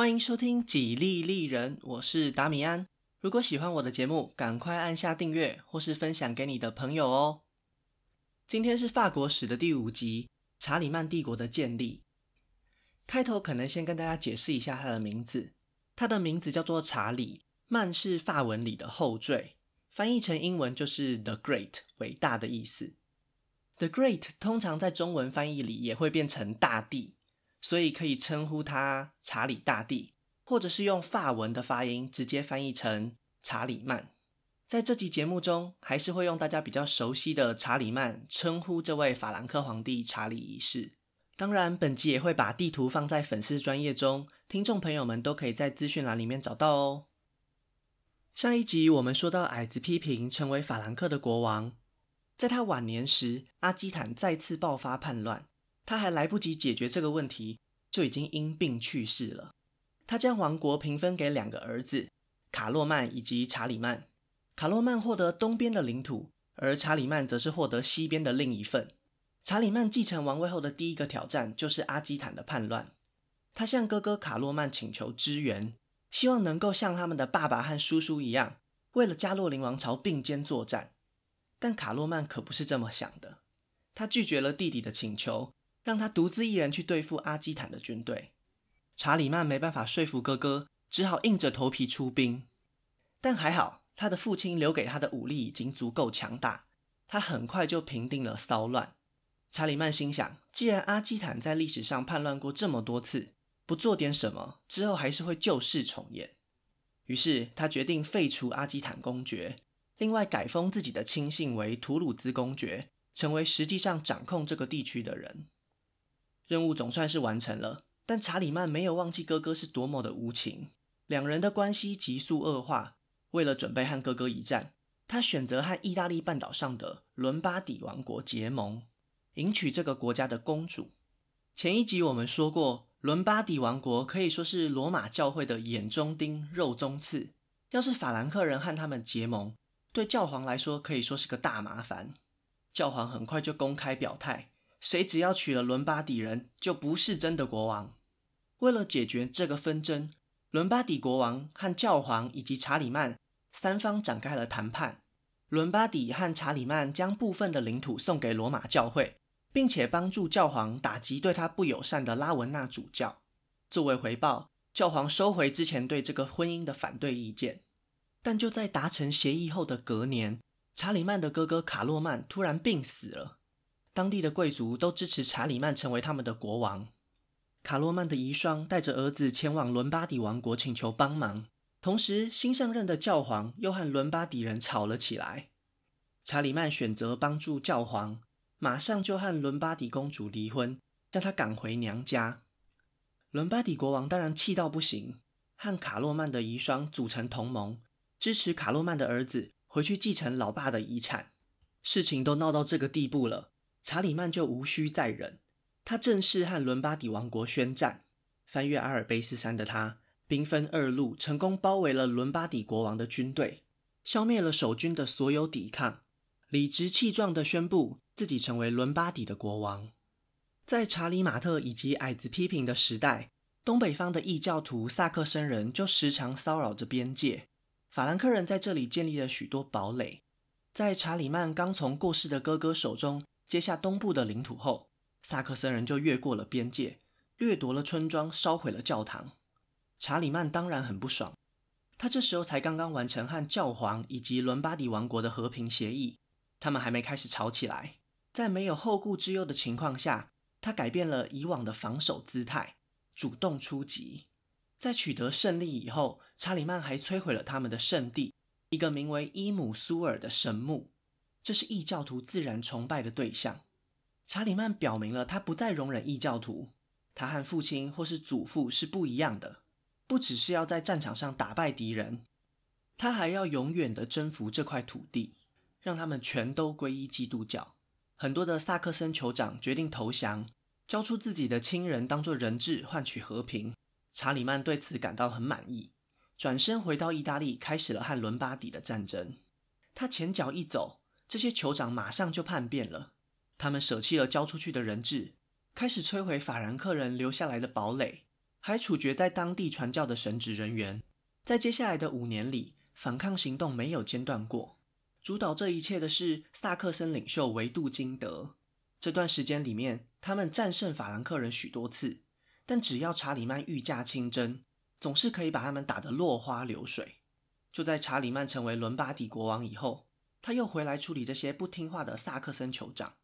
欢迎收听《几利利人》，我是达米安。如果喜欢我的节目，赶快按下订阅或是分享给你的朋友哦。今天是法国史的第五集——查理曼帝国的建立。开头可能先跟大家解释一下他的名字，他的名字叫做查理，曼是法文里的后缀，翻译成英文就是 “the great”，伟大的意思。The Great 通常在中文翻译里也会变成大帝，所以可以称呼他查理大帝，或者是用法文的发音直接翻译成查理曼。在这集节目中，还是会用大家比较熟悉的查理曼称呼这位法兰克皇帝查理一世。当然，本集也会把地图放在粉丝专页中，听众朋友们都可以在资讯栏里面找到哦。上一集我们说到矮子批评成为法兰克的国王。在他晚年时，阿基坦再次爆发叛乱，他还来不及解决这个问题，就已经因病去世了。他将王国平分给两个儿子，卡洛曼以及查理曼。卡洛曼获得东边的领土，而查理曼则是获得西边的另一份。查理曼继承王位后的第一个挑战就是阿基坦的叛乱。他向哥哥卡洛曼请求支援，希望能够像他们的爸爸和叔叔一样，为了加洛林王朝并肩作战。但卡洛曼可不是这么想的，他拒绝了弟弟的请求，让他独自一人去对付阿基坦的军队。查理曼没办法说服哥哥，只好硬着头皮出兵。但还好，他的父亲留给他的武力已经足够强大，他很快就平定了骚乱。查理曼心想，既然阿基坦在历史上叛乱过这么多次，不做点什么，之后还是会旧事重演。于是他决定废除阿基坦公爵。另外，改封自己的亲信为图鲁兹公爵，成为实际上掌控这个地区的人。任务总算是完成了，但查理曼没有忘记哥哥是多么的无情，两人的关系急速恶化。为了准备和哥哥一战，他选择和意大利半岛上的伦巴底王国结盟，迎娶这个国家的公主。前一集我们说过，伦巴底王国可以说是罗马教会的眼中钉、肉中刺。要是法兰克人和他们结盟，对教皇来说可以说是个大麻烦。教皇很快就公开表态，谁只要娶了伦巴底人，就不是真的国王。为了解决这个纷争，伦巴底国王和教皇以及查理曼三方展开了谈判。伦巴底和查理曼将部分的领土送给罗马教会，并且帮助教皇打击对他不友善的拉文纳主教。作为回报，教皇收回之前对这个婚姻的反对意见。但就在达成协议后的隔年，查理曼的哥哥卡洛曼突然病死了。当地的贵族都支持查理曼成为他们的国王。卡洛曼的遗孀带着儿子前往伦巴底王国请求帮忙，同时新上任的教皇又和伦巴底人吵了起来。查理曼选择帮助教皇，马上就和伦巴底公主离婚，将她赶回娘家。伦巴底国王当然气到不行，和卡洛曼的遗孀组成同盟。支持卡洛曼的儿子回去继承老爸的遗产，事情都闹到这个地步了，查理曼就无需再忍，他正式和伦巴底王国宣战。翻越阿尔卑斯山的他，兵分二路，成功包围了伦巴底国王的军队，消灭了守军的所有抵抗，理直气壮地宣布自己成为伦巴底的国王。在查理马特以及矮子批评的时代，东北方的异教徒萨克森人就时常骚扰着边界。法兰克人在这里建立了许多堡垒。在查理曼刚从过世的哥哥手中接下东部的领土后，萨克森人就越过了边界，掠夺了村庄，烧毁了教堂。查理曼当然很不爽，他这时候才刚刚完成和教皇以及伦巴第王国的和平协议，他们还没开始吵起来。在没有后顾之忧的情况下，他改变了以往的防守姿态，主动出击。在取得胜利以后，查理曼还摧毁了他们的圣地，一个名为伊姆苏尔的神墓，这是异教徒自然崇拜的对象。查理曼表明了他不再容忍异教徒，他和父亲或是祖父是不一样的，不只是要在战场上打败敌人，他还要永远的征服这块土地，让他们全都皈依基督教。很多的萨克森酋长决定投降，交出自己的亲人当做人质，换取和平。查理曼对此感到很满意，转身回到意大利，开始了和伦巴底的战争。他前脚一走，这些酋长马上就叛变了。他们舍弃了交出去的人质，开始摧毁法兰克人留下来的堡垒。还处决在当地传教的神职人员。在接下来的五年里，反抗行动没有间断过。主导这一切的是萨克森领袖维杜金德。这段时间里面，他们战胜法兰克人许多次，但只要查理曼御驾亲征，总是可以把他们打得落花流水。就在查理曼成为伦巴第国王以后，他又回来处理这些不听话的萨克森酋长。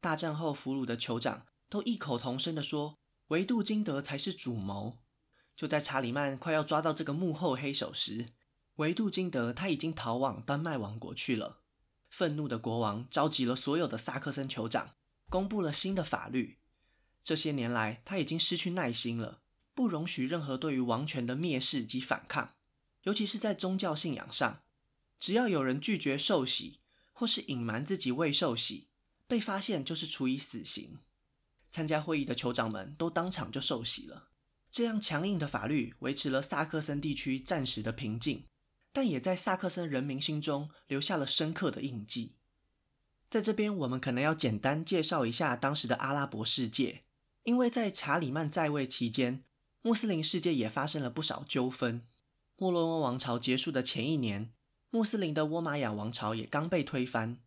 大战后俘虏的酋长都异口同声地说，维杜金德才是主谋。就在查理曼快要抓到这个幕后黑手时，维杜金德他已经逃往丹麦王国去了。愤怒的国王召集了所有的萨克森酋长，公布了新的法律。这些年来，他已经失去耐心了，不容许任何对于王权的蔑视及反抗，尤其是在宗教信仰上。只要有人拒绝受洗，或是隐瞒自己未受洗，被发现就是处以死刑。参加会议的酋长们都当场就受洗了。这样强硬的法律维持了萨克森地区暂时的平静，但也在萨克森人民心中留下了深刻的印记。在这边，我们可能要简单介绍一下当时的阿拉伯世界，因为在查理曼在位期间，穆斯林世界也发生了不少纠纷。莫洛欧王朝结束的前一年，穆斯林的倭玛亚王朝也刚被推翻。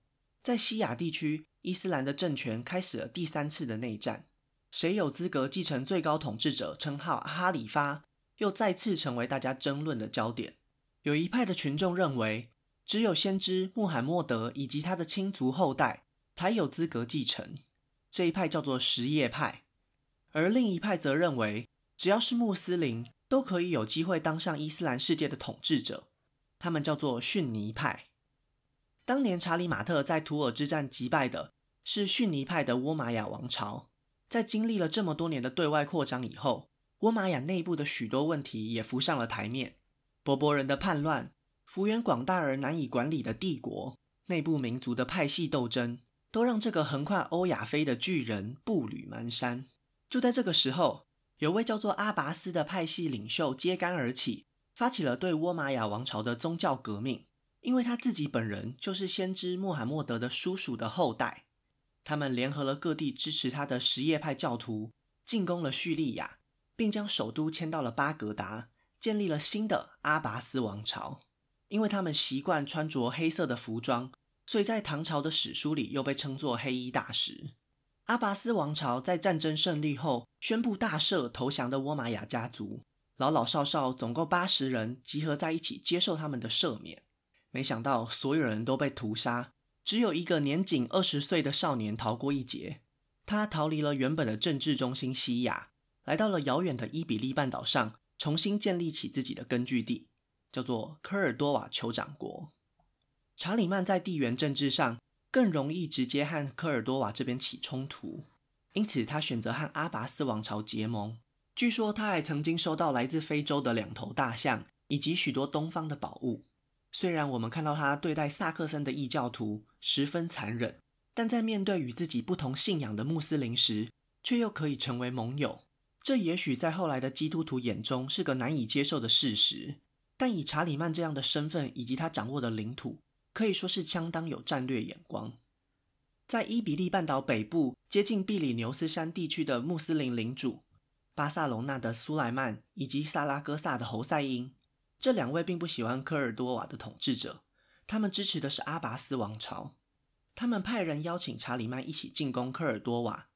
在西亚地区，伊斯兰的政权开始了第三次的内战。谁有资格继承最高统治者称号哈里发，又再次成为大家争论的焦点。有一派的群众认为，只有先知穆罕默德以及他的亲族后代才有资格继承，这一派叫做什叶派。而另一派则认为，只要是穆斯林都可以有机会当上伊斯兰世界的统治者，他们叫做逊尼派。当年查理马特在图尔之战击败的是逊尼派的倭玛亚王朝。在经历了这么多年的对外扩张以后，倭玛亚内部的许多问题也浮上了台面。柏柏人的叛乱、幅员广大而难以管理的帝国、内部民族的派系斗争，都让这个横跨欧亚非的巨人步履蹒跚。就在这个时候，有位叫做阿拔斯的派系领袖揭竿而起，发起了对倭玛亚王朝的宗教革命，因为他自己本人就是先知穆罕默德的叔叔的后代。他们联合了各地支持他的什叶派教徒，进攻了叙利亚，并将首都迁到了巴格达，建立了新的阿拔斯王朝。因为他们习惯穿着黑色的服装，所以在唐朝的史书里又被称作黑衣大食。阿拔斯王朝在战争胜利后，宣布大赦投降的倭玛亚家族，老老少少总共八十人集合在一起接受他们的赦免。没想到所有人都被屠杀。只有一个年仅二十岁的少年逃过一劫，他逃离了原本的政治中心西亚，来到了遥远的伊比利半岛上，重新建立起自己的根据地，叫做科尔多瓦酋长国。查理曼在地缘政治上更容易直接和科尔多瓦这边起冲突，因此他选择和阿拔斯王朝结盟。据说他还曾经收到来自非洲的两头大象，以及许多东方的宝物。虽然我们看到他对待萨克森的异教徒十分残忍，但在面对与自己不同信仰的穆斯林时，却又可以成为盟友。这也许在后来的基督徒眼中是个难以接受的事实，但以查理曼这样的身份以及他掌握的领土，可以说是相当有战略眼光。在伊比利半岛北部接近比里牛斯山地区的穆斯林领主巴萨隆纳的苏莱曼以及萨拉戈萨的侯赛因。这两位并不喜欢科尔多瓦的统治者，他们支持的是阿拔斯王朝。他们派人邀请查理曼一起进攻科尔多瓦。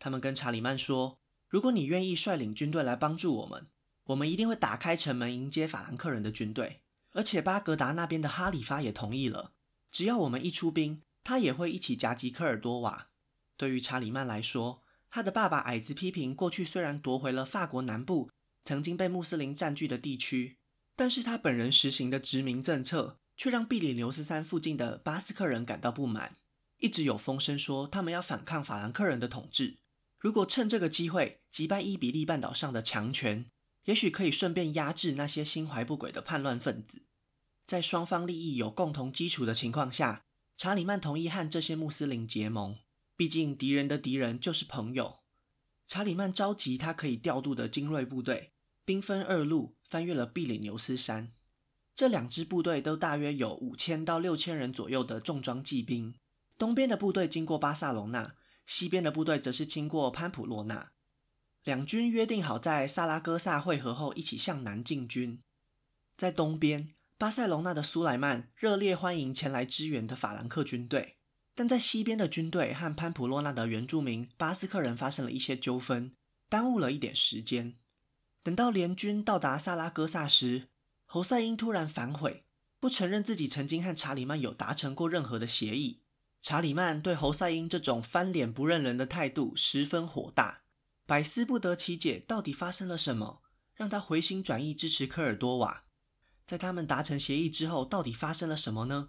他们跟查理曼说：“如果你愿意率领军队来帮助我们，我们一定会打开城门迎接法兰克人的军队。而且巴格达那边的哈里发也同意了，只要我们一出兵，他也会一起夹击科尔多瓦。”对于查理曼来说，他的爸爸矮子批评过去虽然夺回了法国南部曾经被穆斯林占据的地区。但是他本人实行的殖民政策，却让比里牛斯山附近的巴斯克人感到不满。一直有风声说他们要反抗法兰克人的统治。如果趁这个机会击败伊比利半岛上的强权，也许可以顺便压制那些心怀不轨的叛乱分子。在双方利益有共同基础的情况下，查理曼同意和这些穆斯林结盟。毕竟敌人的敌人就是朋友。查理曼召集他可以调度的精锐部队，兵分二路。翻越了比里牛斯山，这两支部队都大约有五千到六千人左右的重装骑兵。东边的部队经过巴萨隆纳，西边的部队则是经过潘普洛纳。两军约定好在萨拉戈萨会合后一起向南进军。在东边，巴塞隆纳的苏莱曼热烈欢迎前来支援的法兰克军队，但在西边的军队和潘普洛纳的原住民巴斯克人发生了一些纠纷，耽误了一点时间。等到联军到达萨拉戈萨时，侯赛因突然反悔，不承认自己曾经和查理曼有达成过任何的协议。查理曼对侯赛因这种翻脸不认人的态度十分火大，百思不得其解，到底发生了什么，让他回心转意支持科尔多瓦。在他们达成协议之后，到底发生了什么呢？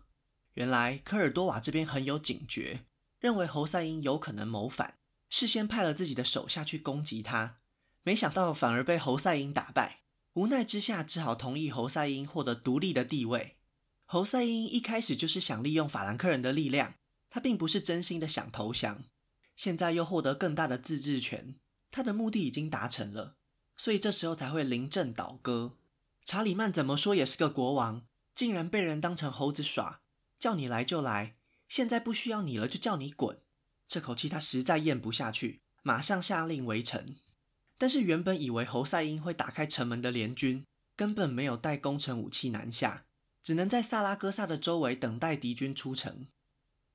原来科尔多瓦这边很有警觉，认为侯赛因有可能谋反，事先派了自己的手下去攻击他，没想到反而被侯赛因打败，无奈之下只好同意侯赛因获得独立的地位。侯赛因一开始就是想利用法兰克人的力量。他并不是真心的想投降，现在又获得更大的自治权，他的目的已经达成了，所以这时候才会临阵倒戈。查理曼怎么说也是个国王，竟然被人当成猴子耍，叫你来就来，现在不需要你了，就叫你滚。这口气他实在咽不下去，马上下令围城。但是原本以为侯赛因会打开城门的联军，根本没有带攻城武器南下，只能在萨拉戈萨的周围等待敌军出城。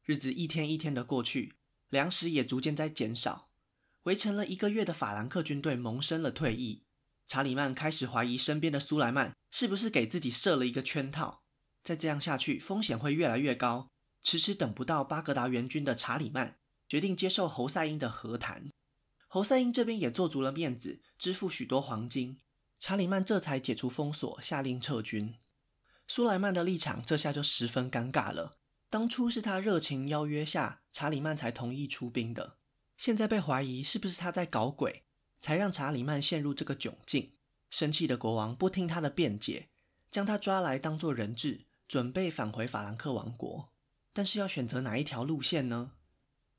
日子一天一天的过去，粮食也逐渐在减少。围城了一个月的法兰克军队萌生了退意。查理曼开始怀疑身边的苏莱曼是不是给自己设了一个圈套。再这样下去，风险会越来越高。迟迟等不到巴格达援军的查理曼，决定接受侯赛因的和谈。侯赛因这边也做足了面子，支付许多黄金。查理曼这才解除封锁，下令撤军。苏莱曼的立场这下就十分尴尬了。当初是他热情邀约下，查理曼才同意出兵的。现在被怀疑是不是他在搞鬼，才让查理曼陷入这个窘境。生气的国王不听他的辩解，将他抓来当作人质，准备返回法兰克王国。但是要选择哪一条路线呢？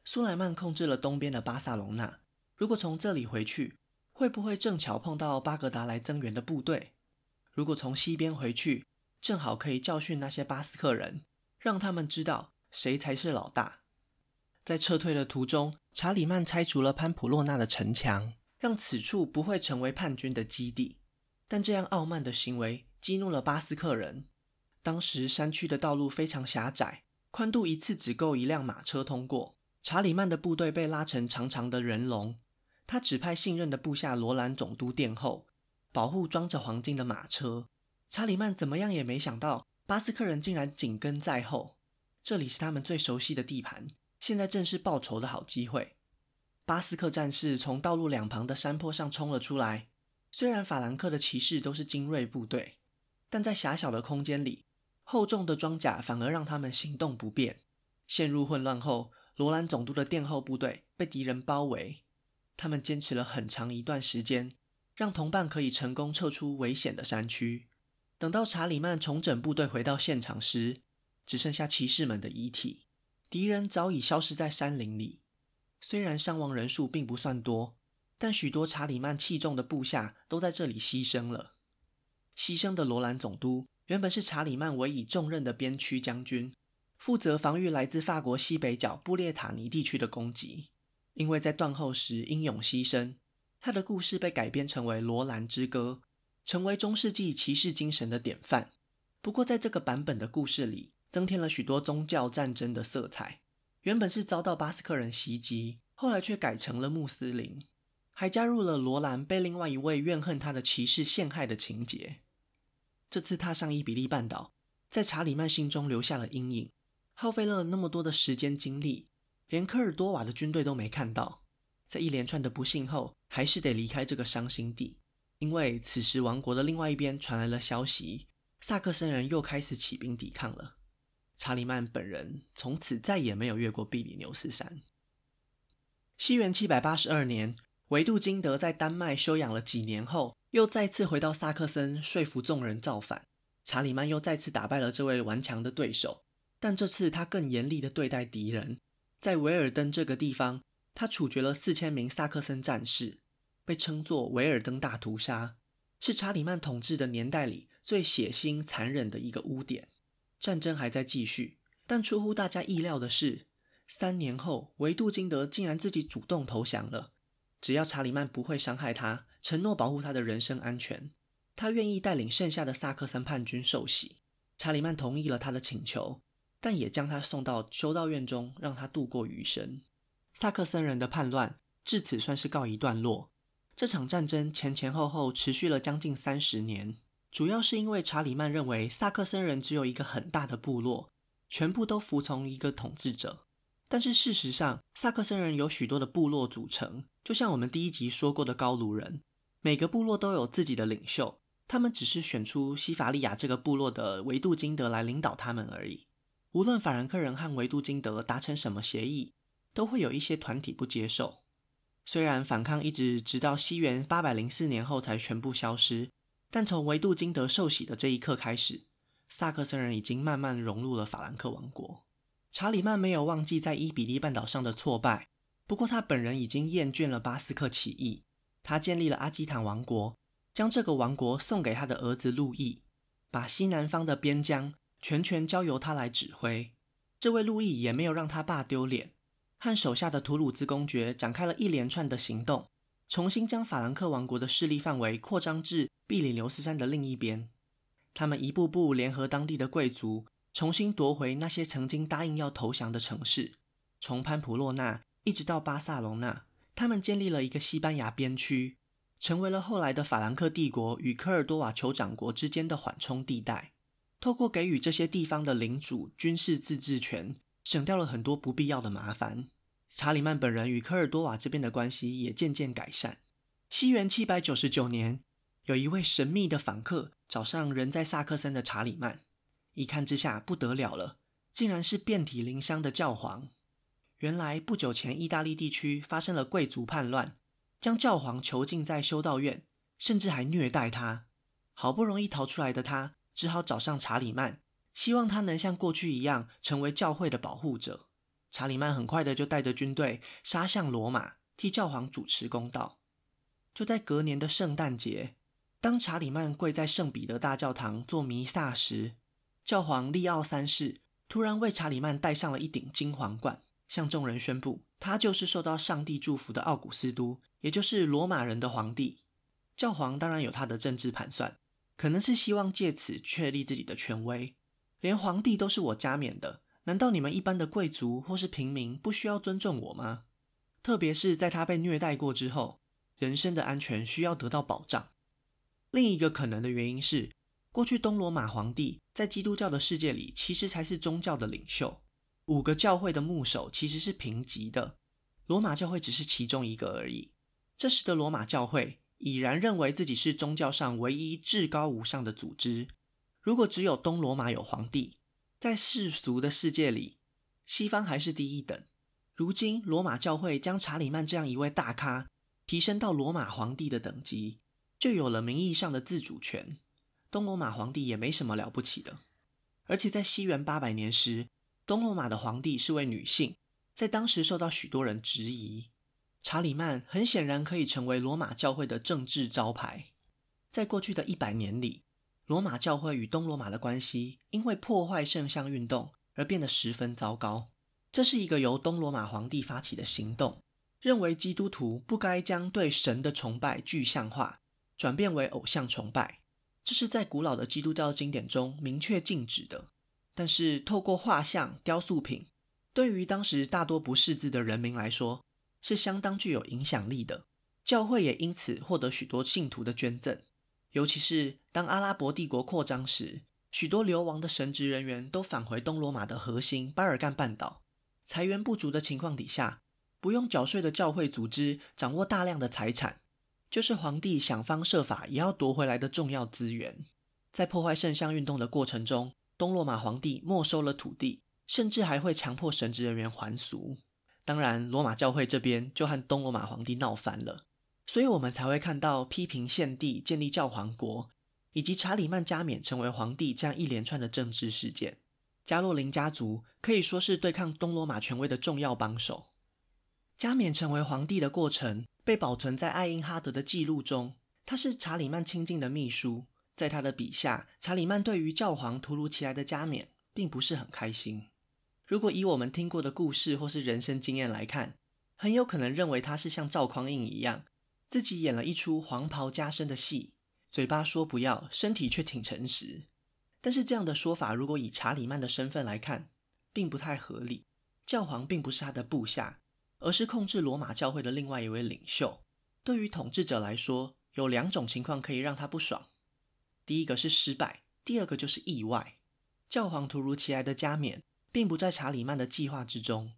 苏莱曼控制了东边的巴萨隆纳，如果从这里回去，会不会正巧碰到巴格达来增援的部队？如果从西边回去，正好可以教训那些巴斯克人。让他们知道谁才是老大。在撤退的途中，查理曼拆除了潘普洛纳的城墙，让此处不会成为叛军的基地。但这样傲慢的行为激怒了巴斯克人。当时山区的道路非常狭窄，宽度一次只够一辆马车通过。查理曼的部队被拉成长长的人龙，他指派信任的部下罗兰总督殿后，保护装着黄金的马车。查理曼怎么样也没想到。巴斯克人竟然紧跟在后，这里是他们最熟悉的地盘，现在正是报仇的好机会。巴斯克战士从道路两旁的山坡上冲了出来。虽然法兰克的骑士都是精锐部队，但在狭小的空间里，厚重的装甲反而让他们行动不便。陷入混乱后，罗兰总督的殿后部队被敌人包围，他们坚持了很长一段时间，让同伴可以成功撤出危险的山区。等到查理曼重整部队回到现场时，只剩下骑士们的遗体，敌人早已消失在山林里。虽然伤亡人数并不算多，但许多查理曼器重的部下都在这里牺牲了。牺牲的罗兰总督原本是查理曼委以重任的边区将军，负责防御来自法国西北角布列塔尼地区的攻击。因为在断后时英勇牺牲，他的故事被改编成为《罗兰之歌》。成为中世纪骑士精神的典范。不过，在这个版本的故事里，增添了许多宗教战争的色彩。原本是遭到巴斯克人袭击，后来却改成了穆斯林，还加入了罗兰被另外一位怨恨他的骑士陷害的情节。这次踏上伊比利半岛，在查理曼心中留下了阴影，耗费了那么多的时间精力，连科尔多瓦的军队都没看到。在一连串的不幸后，还是得离开这个伤心地。因为此时王国的另外一边传来了消息，萨克森人又开始起兵抵抗了。查理曼本人从此再也没有越过比利牛斯山。西元七百八十二年，维杜金德在丹麦休养了几年后，又再次回到萨克森，说服众人造反。查理曼又再次打败了这位顽强的对手，但这次他更严厉地对待敌人。在维尔登这个地方，他处决了四千名萨克森战士。被称作维尔登大屠杀，是查理曼统治的年代里最血腥残忍的一个污点。战争还在继续，但出乎大家意料的是，三年后维杜金德竟然自己主动投降了。只要查理曼不会伤害他，承诺保护他的人身安全，他愿意带领剩下的萨克森叛军受洗。查理曼同意了他的请求，但也将他送到修道院中，让他度过余生。萨克森人的叛乱至此算是告一段落。这场战争前前后后持续了将近三十年，主要是因为查理曼认为萨克森人只有一个很大的部落，全部都服从一个统治者。但是事实上，萨克森人有许多的部落组成，就像我们第一集说过的高卢人，每个部落都有自己的领袖，他们只是选出西法利亚这个部落的维杜金德来领导他们而已。无论法兰克人和维杜金德达成什么协议，都会有一些团体不接受。虽然反抗一直直到西元八百零四年后才全部消失，但从维杜金德受洗的这一刻开始，萨克森人已经慢慢融入了法兰克王国。查理曼没有忘记在伊比利半岛上的挫败，不过他本人已经厌倦了巴斯克起义。他建立了阿基坦王国，将这个王国送给他的儿子路易，把西南方的边疆全权交由他来指挥。这位路易也没有让他爸丢脸。和手下的图鲁兹公爵展开了一连串的行动，重新将法兰克王国的势力范围扩张至比利牛斯山的另一边。他们一步步联合当地的贵族，重新夺回那些曾经答应要投降的城市。从潘普洛纳一直到巴萨隆纳，他们建立了一个西班牙边区，成为了后来的法兰克帝国与科尔多瓦酋长国之间的缓冲地带。透过给予这些地方的领主军事自治权，省掉了很多不必要的麻烦。查理曼本人与科尔多瓦这边的关系也渐渐改善。西元七百九十九年，有一位神秘的访客找上人在萨克森的查理曼，一看之下不得了了，竟然是遍体鳞伤的教皇。原来不久前，意大利地区发生了贵族叛乱，将教皇囚禁在修道院，甚至还虐待他。好不容易逃出来的他，只好找上查理曼，希望他能像过去一样，成为教会的保护者。查理曼很快的就带着军队杀向罗马，替教皇主持公道。就在隔年的圣诞节，当查理曼跪在圣彼得大教堂做弥撒时，教皇利奥三世突然为查理曼戴上了一顶金皇冠，向众人宣布他就是受到上帝祝福的奥古斯都，也就是罗马人的皇帝。教皇当然有他的政治盘算，可能是希望借此确立自己的权威，连皇帝都是我加冕的。难道你们一般的贵族或是平民不需要尊重我吗？特别是在他被虐待过之后，人身的安全需要得到保障。另一个可能的原因是，过去东罗马皇帝在基督教的世界里其实才是宗教的领袖，五个教会的牧首其实是平级的，罗马教会只是其中一个而已。这时的罗马教会已然认为自己是宗教上唯一至高无上的组织。如果只有东罗马有皇帝，在世俗的世界里，西方还是第一等。如今，罗马教会将查理曼这样一位大咖提升到罗马皇帝的等级，就有了名义上的自主权。东罗马皇帝也没什么了不起的。而且在西元八百年时，东罗马的皇帝是位女性，在当时受到许多人质疑。查理曼很显然可以成为罗马教会的政治招牌。在过去的一百年里，罗马教会与东罗马的关系因为破坏圣像运动而变得十分糟糕。这是一个由东罗马皇帝发起的行动，认为基督徒不该将对神的崇拜具象化，转变为偶像崇拜。这是在古老的基督教经典中明确禁止的。但是，透过画像、雕塑品，对于当时大多不识字的人民来说，是相当具有影响力的。教会也因此获得许多信徒的捐赠。尤其是当阿拉伯帝国扩张时，许多流亡的神职人员都返回东罗马的核心巴尔干半岛。财源不足的情况底下，不用缴税的教会组织掌握大量的财产，就是皇帝想方设法也要夺回来的重要资源。在破坏圣像运动的过程中，东罗马皇帝没收了土地，甚至还会强迫神职人员还俗。当然，罗马教会这边就和东罗马皇帝闹翻了。所以我们才会看到批评献帝、建立教皇国，以及查理曼加冕成为皇帝这样一连串的政治事件。加洛林家族可以说是对抗东罗马权威的重要帮手。加冕成为皇帝的过程被保存在艾因哈德的记录中，他是查理曼亲近的秘书。在他的笔下，查理曼对于教皇突如其来的加冕并不是很开心。如果以我们听过的故事或是人生经验来看，很有可能认为他是像赵匡胤一样，自己演了一出黄袍加身的戏，嘴巴说不要，身体却挺诚实。但是这样的说法，如果以查理曼的身份来看，并不太合理。教皇并不是他的部下，而是控制罗马教会的另外一位领袖。对于统治者来说，有两种情况可以让他不爽：第一个是失败，第二个就是意外。教皇突如其来的加冕，并不在查理曼的计划之中。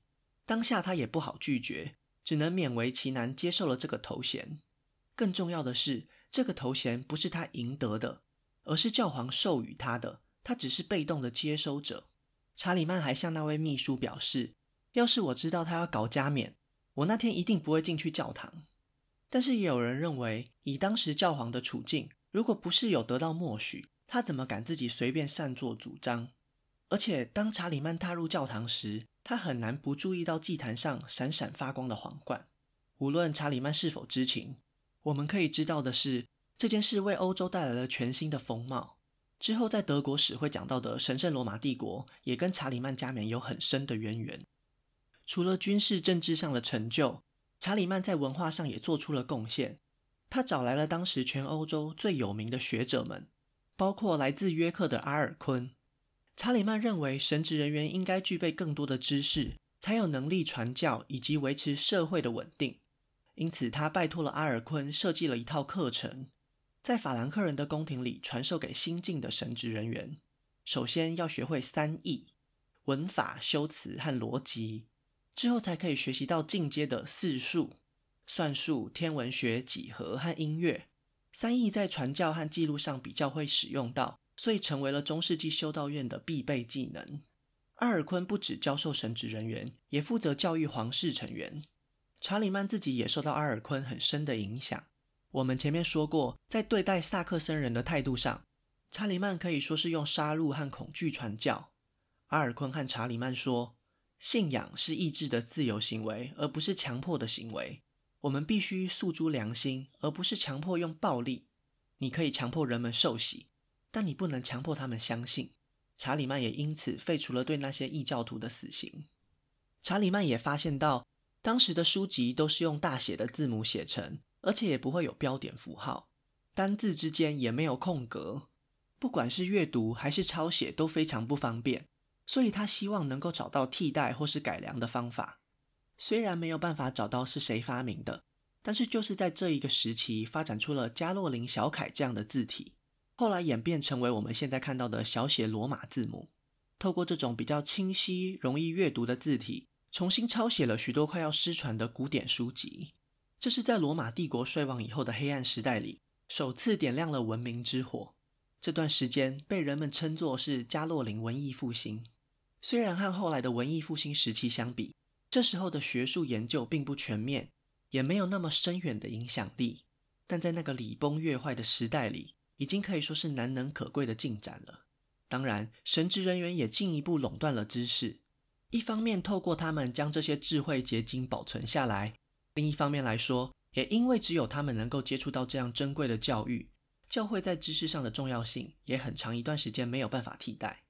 当下他也不好拒绝，只能勉为其难接受了这个头衔。更重要的是，这个头衔不是他赢得的，而是教皇授予他的，他只是被动的接收者。查理曼还向那位秘书表示，要是我知道他要搞加冕，我那天一定不会进去教堂。但是也有人认为，以当时教皇的处境，如果不是有得到默许，他怎么敢自己随便擅作主张？而且当查理曼踏入教堂时，他很难不注意到祭坛上闪闪发光的皇冠。无论查理曼是否知情，我们可以知道的是，这件事为欧洲带来了全新的风貌。之后在德国史会讲到的神圣罗马帝国，也跟查理曼加冕有很深的渊源。除了军事政治上的成就，查理曼在文化上也做出了贡献。他找来了当时全欧洲最有名的学者们，包括来自约克的阿尔昆。查理曼认为，神职人员应该具备更多的知识，才有能力传教以及维持社会的稳定。因此，他拜托了阿尔昆设计了一套课程，在法兰克人的宫廷里传授给新进的神职人员。首先要学会三艺：文法、修辞和逻辑，之后才可以学习到进阶的四术：算术、天文学、几何和音乐。三艺在传教和记录上比较会使用到。所以成为了中世纪修道院的必备技能。阿尔昆不只教授神职人员，也负责教育皇室成员。查理曼自己也受到阿尔昆很深的影响。我们前面说过，在对待萨克森人的态度上，查理曼可以说是用杀戮和恐惧传教。阿尔昆和查理曼说，信仰是意志的自由行为，而不是强迫的行为。我们必须诉诸良心，而不是强迫用暴力。你可以强迫人们受洗。但你不能强迫他们相信。查理曼也因此废除了对那些异教徒的死刑。查理曼也发现到，当时的书籍都是用大写的字母写成，而且也不会有标点符号，单字之间也没有空格，不管是阅读还是抄写都非常不方便。所以他希望能够找到替代或是改良的方法。虽然没有办法找到是谁发明的，但是就是在这一个时期发展出了加洛林小楷这样的字体。后来演变成为我们现在看到的小写罗马字母。透过这种比较清晰、容易阅读的字体，重新抄写了许多快要失传的古典书籍。这是在罗马帝国衰亡以后的黑暗时代里，首次点亮了文明之火。这段时间被人们称作是加洛林文艺复兴。虽然和后来的文艺复兴时期相比，这时候的学术研究并不全面，也没有那么深远的影响力，但在那个礼崩乐坏的时代里，已经可以说是难能可贵的进展了。当然，神职人员也进一步垄断了知识。一方面，透过他们将这些智慧结晶保存下来；另一方面来说，也因为只有他们能够接触到这样珍贵的教育，教会在知识上的重要性也很长一段时间没有办法替代。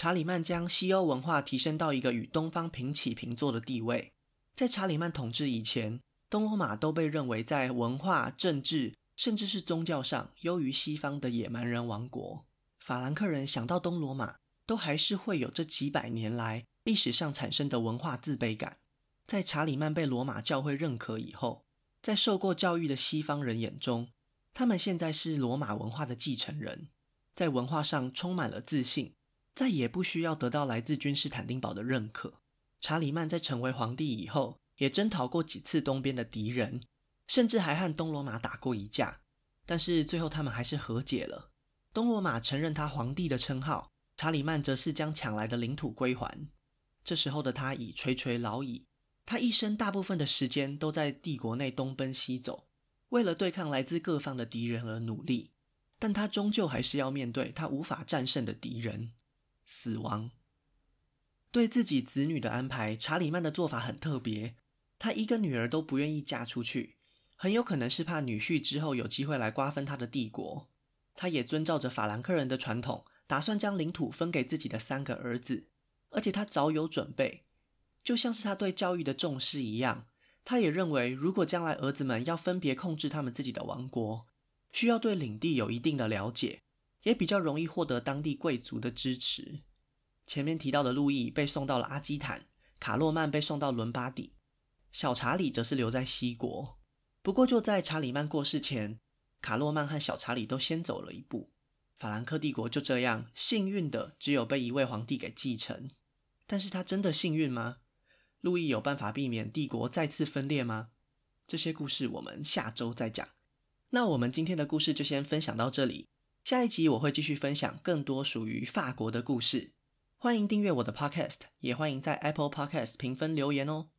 查理曼将西欧文化提升到一个与东方平起平坐的地位。在查理曼统治以前，东罗马都被认为在文化、政治，甚至是宗教上优于西方的野蛮人王国，法兰克人想到东罗马，都还是会有这几百年来历史上产生的文化自卑感。在查理曼被罗马教会认可以后，在受过教育的西方人眼中，他们现在是罗马文化的继承人，在文化上充满了自信，再也不需要得到来自君士坦丁堡的认可。查理曼在成为皇帝以后，也征讨过几次东边的敌人。甚至还和东罗马打过一架，但是最后他们还是和解了。东罗马承认他皇帝的称号，查理曼则是将抢来的领土归还。这时候的他已垂垂老矣，他一生大部分的时间都在帝国内东奔西走，为了对抗来自各方的敌人而努力。但他终究还是要面对他无法战胜的敌人——死亡。对自己子女的安排，查理曼的做法很特别，他一个女儿都不愿意嫁出去。很有可能是怕女婿之后有机会来瓜分他的帝国，他也遵照着法兰克人的传统，打算将领土分给自己的三个儿子，而且他早有准备，就像是他对教育的重视一样，他也认为，如果将来儿子们要分别控制他们自己的王国，需要对领地有一定的了解，也比较容易获得当地贵族的支持。前面提到的路易被送到了阿基坦，卡洛曼被送到伦巴底，小查理则是留在西国。不过就在查理曼过世前，卡洛曼和小查理都先走了一步，法兰克帝国就这样幸运的只有被一位皇帝给继承。但是他真的幸运吗？路易有办法避免帝国再次分裂吗？这些故事我们下周再讲。那我们今天的故事就先分享到这里，下一集我会继续分享更多属于法国的故事。欢迎订阅我的 Podcast，也欢迎在 Apple Podcast 评分留言哦。